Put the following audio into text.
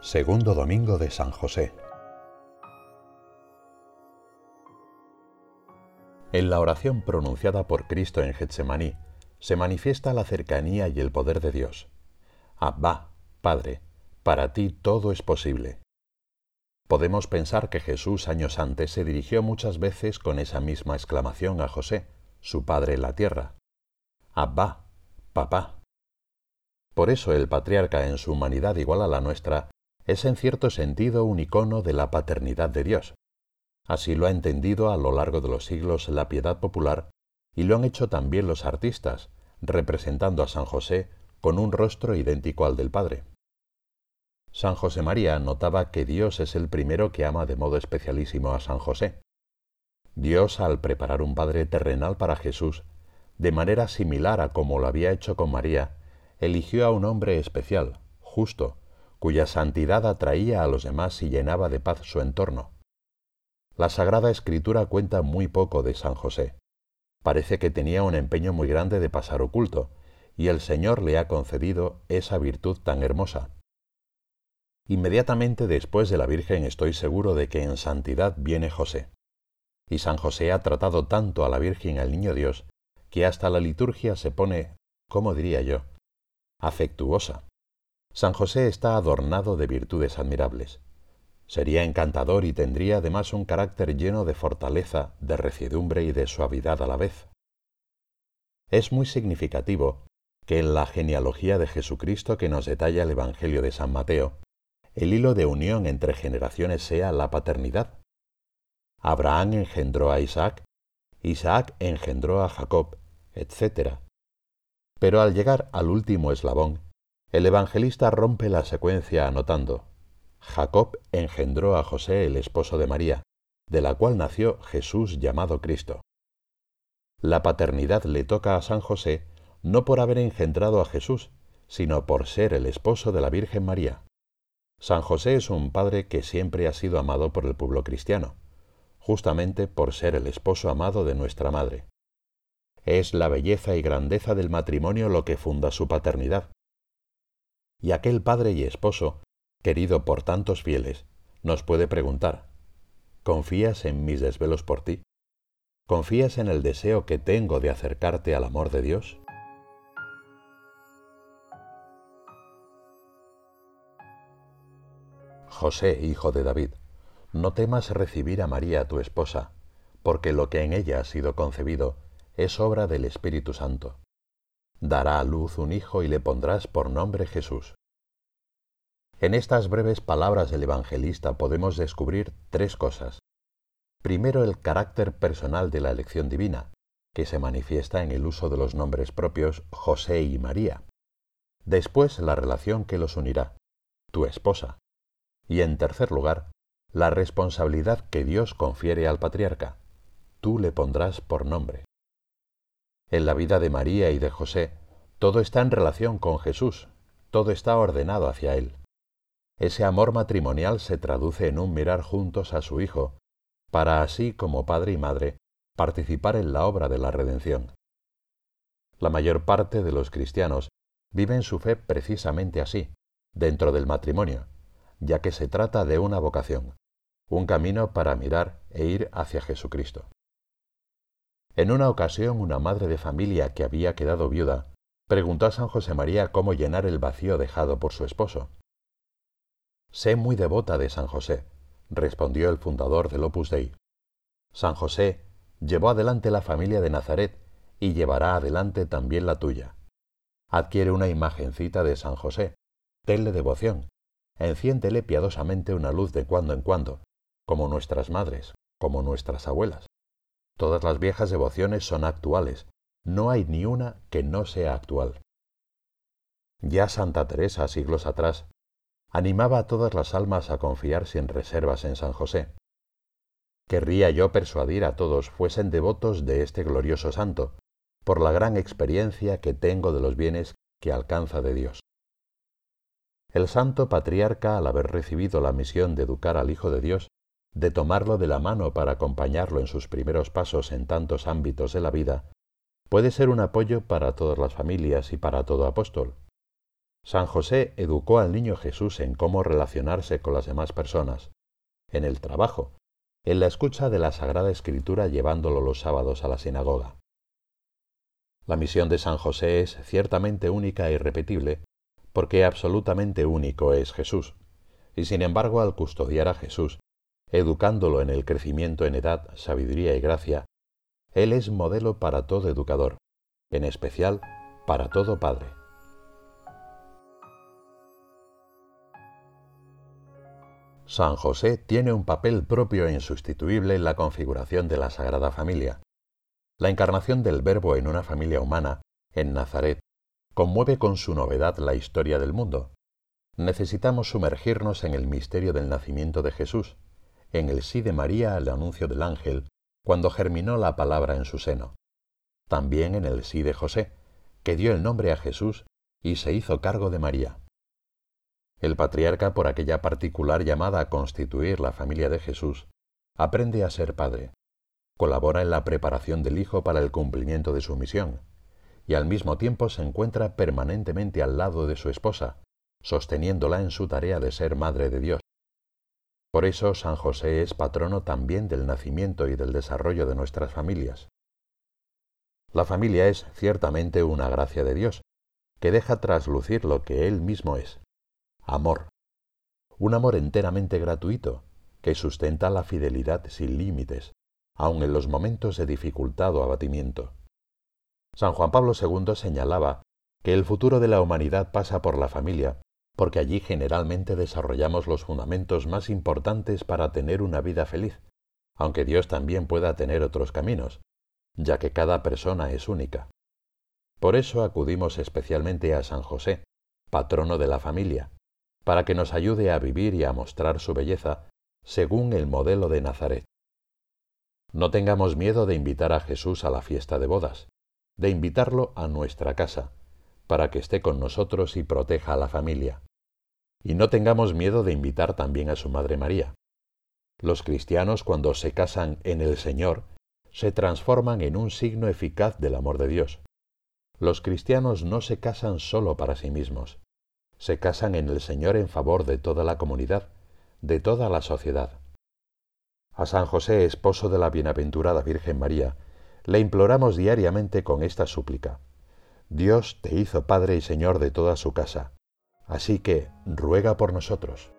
Segundo Domingo de San José. En la oración pronunciada por Cristo en Getsemaní se manifiesta la cercanía y el poder de Dios. Abba, Padre, para ti todo es posible. Podemos pensar que Jesús años antes se dirigió muchas veces con esa misma exclamación a José, su padre en la tierra. Abba, papá. Por eso el patriarca en su humanidad igual a la nuestra es en cierto sentido un icono de la paternidad de Dios. Así lo ha entendido a lo largo de los siglos la piedad popular y lo han hecho también los artistas, representando a San José con un rostro idéntico al del Padre. San José María notaba que Dios es el primero que ama de modo especialísimo a San José. Dios, al preparar un Padre terrenal para Jesús, de manera similar a como lo había hecho con María, eligió a un hombre especial, justo, cuya santidad atraía a los demás y llenaba de paz su entorno. La Sagrada Escritura cuenta muy poco de San José. Parece que tenía un empeño muy grande de pasar oculto, y el Señor le ha concedido esa virtud tan hermosa. Inmediatamente después de la Virgen estoy seguro de que en santidad viene José. Y San José ha tratado tanto a la Virgen al Niño Dios que hasta la liturgia se pone, ¿cómo diría yo?, afectuosa. San José está adornado de virtudes admirables. Sería encantador y tendría además un carácter lleno de fortaleza, de recidumbre y de suavidad a la vez. Es muy significativo que en la genealogía de Jesucristo que nos detalla el Evangelio de San Mateo, el hilo de unión entre generaciones sea la paternidad. Abraham engendró a Isaac, Isaac engendró a Jacob, etc. Pero al llegar al último eslabón, el evangelista rompe la secuencia anotando, Jacob engendró a José el esposo de María, de la cual nació Jesús llamado Cristo. La paternidad le toca a San José no por haber engendrado a Jesús, sino por ser el esposo de la Virgen María. San José es un padre que siempre ha sido amado por el pueblo cristiano, justamente por ser el esposo amado de nuestra Madre. Es la belleza y grandeza del matrimonio lo que funda su paternidad, y aquel padre y esposo, querido por tantos fieles, nos puede preguntar, ¿confías en mis desvelos por ti? ¿Confías en el deseo que tengo de acercarte al amor de Dios? José, hijo de David, no temas recibir a María tu esposa, porque lo que en ella ha sido concebido es obra del Espíritu Santo dará a luz un hijo y le pondrás por nombre Jesús. En estas breves palabras del evangelista podemos descubrir tres cosas. Primero, el carácter personal de la elección divina, que se manifiesta en el uso de los nombres propios José y María. Después, la relación que los unirá, tu esposa. Y en tercer lugar, la responsabilidad que Dios confiere al patriarca, tú le pondrás por nombre. En la vida de María y de José, todo está en relación con Jesús, todo está ordenado hacia Él. Ese amor matrimonial se traduce en un mirar juntos a su Hijo, para así como padre y madre participar en la obra de la redención. La mayor parte de los cristianos viven su fe precisamente así, dentro del matrimonio, ya que se trata de una vocación, un camino para mirar e ir hacia Jesucristo. En una ocasión una madre de familia que había quedado viuda preguntó a San José María cómo llenar el vacío dejado por su esposo. Sé muy devota de San José, respondió el fundador del Opus Dei. San José llevó adelante la familia de Nazaret y llevará adelante también la tuya. Adquiere una imagencita de San José, tenle devoción, enciéndele piadosamente una luz de cuando en cuando, como nuestras madres, como nuestras abuelas. Todas las viejas devociones son actuales, no hay ni una que no sea actual. Ya Santa Teresa, siglos atrás, animaba a todas las almas a confiar sin reservas en San José. Querría yo persuadir a todos fuesen devotos de este glorioso santo, por la gran experiencia que tengo de los bienes que alcanza de Dios. El santo patriarca, al haber recibido la misión de educar al Hijo de Dios, de tomarlo de la mano para acompañarlo en sus primeros pasos en tantos ámbitos de la vida, puede ser un apoyo para todas las familias y para todo apóstol. San José educó al niño Jesús en cómo relacionarse con las demás personas, en el trabajo, en la escucha de la Sagrada Escritura llevándolo los sábados a la sinagoga. La misión de San José es ciertamente única e irrepetible, porque absolutamente único es Jesús, y sin embargo al custodiar a Jesús, educándolo en el crecimiento en edad, sabiduría y gracia, Él es modelo para todo educador, en especial para todo padre. San José tiene un papel propio e insustituible en la configuración de la Sagrada Familia. La encarnación del Verbo en una familia humana, en Nazaret, conmueve con su novedad la historia del mundo. Necesitamos sumergirnos en el misterio del nacimiento de Jesús, en el sí de María al anuncio del ángel, cuando germinó la palabra en su seno. También en el sí de José, que dio el nombre a Jesús y se hizo cargo de María. El patriarca, por aquella particular llamada a constituir la familia de Jesús, aprende a ser padre, colabora en la preparación del Hijo para el cumplimiento de su misión, y al mismo tiempo se encuentra permanentemente al lado de su esposa, sosteniéndola en su tarea de ser Madre de Dios. Por eso San José es patrono también del nacimiento y del desarrollo de nuestras familias. La familia es ciertamente una gracia de Dios, que deja traslucir lo que Él mismo es, amor. Un amor enteramente gratuito, que sustenta la fidelidad sin límites, aun en los momentos de dificultad o abatimiento. San Juan Pablo II señalaba que el futuro de la humanidad pasa por la familia, porque allí generalmente desarrollamos los fundamentos más importantes para tener una vida feliz, aunque Dios también pueda tener otros caminos, ya que cada persona es única. Por eso acudimos especialmente a San José, patrono de la familia, para que nos ayude a vivir y a mostrar su belleza según el modelo de Nazaret. No tengamos miedo de invitar a Jesús a la fiesta de bodas, de invitarlo a nuestra casa, para que esté con nosotros y proteja a la familia. Y no tengamos miedo de invitar también a su Madre María. Los cristianos cuando se casan en el Señor se transforman en un signo eficaz del amor de Dios. Los cristianos no se casan solo para sí mismos, se casan en el Señor en favor de toda la comunidad, de toda la sociedad. A San José, esposo de la bienaventurada Virgen María, le imploramos diariamente con esta súplica. Dios te hizo Padre y Señor de toda su casa, así que ruega por nosotros.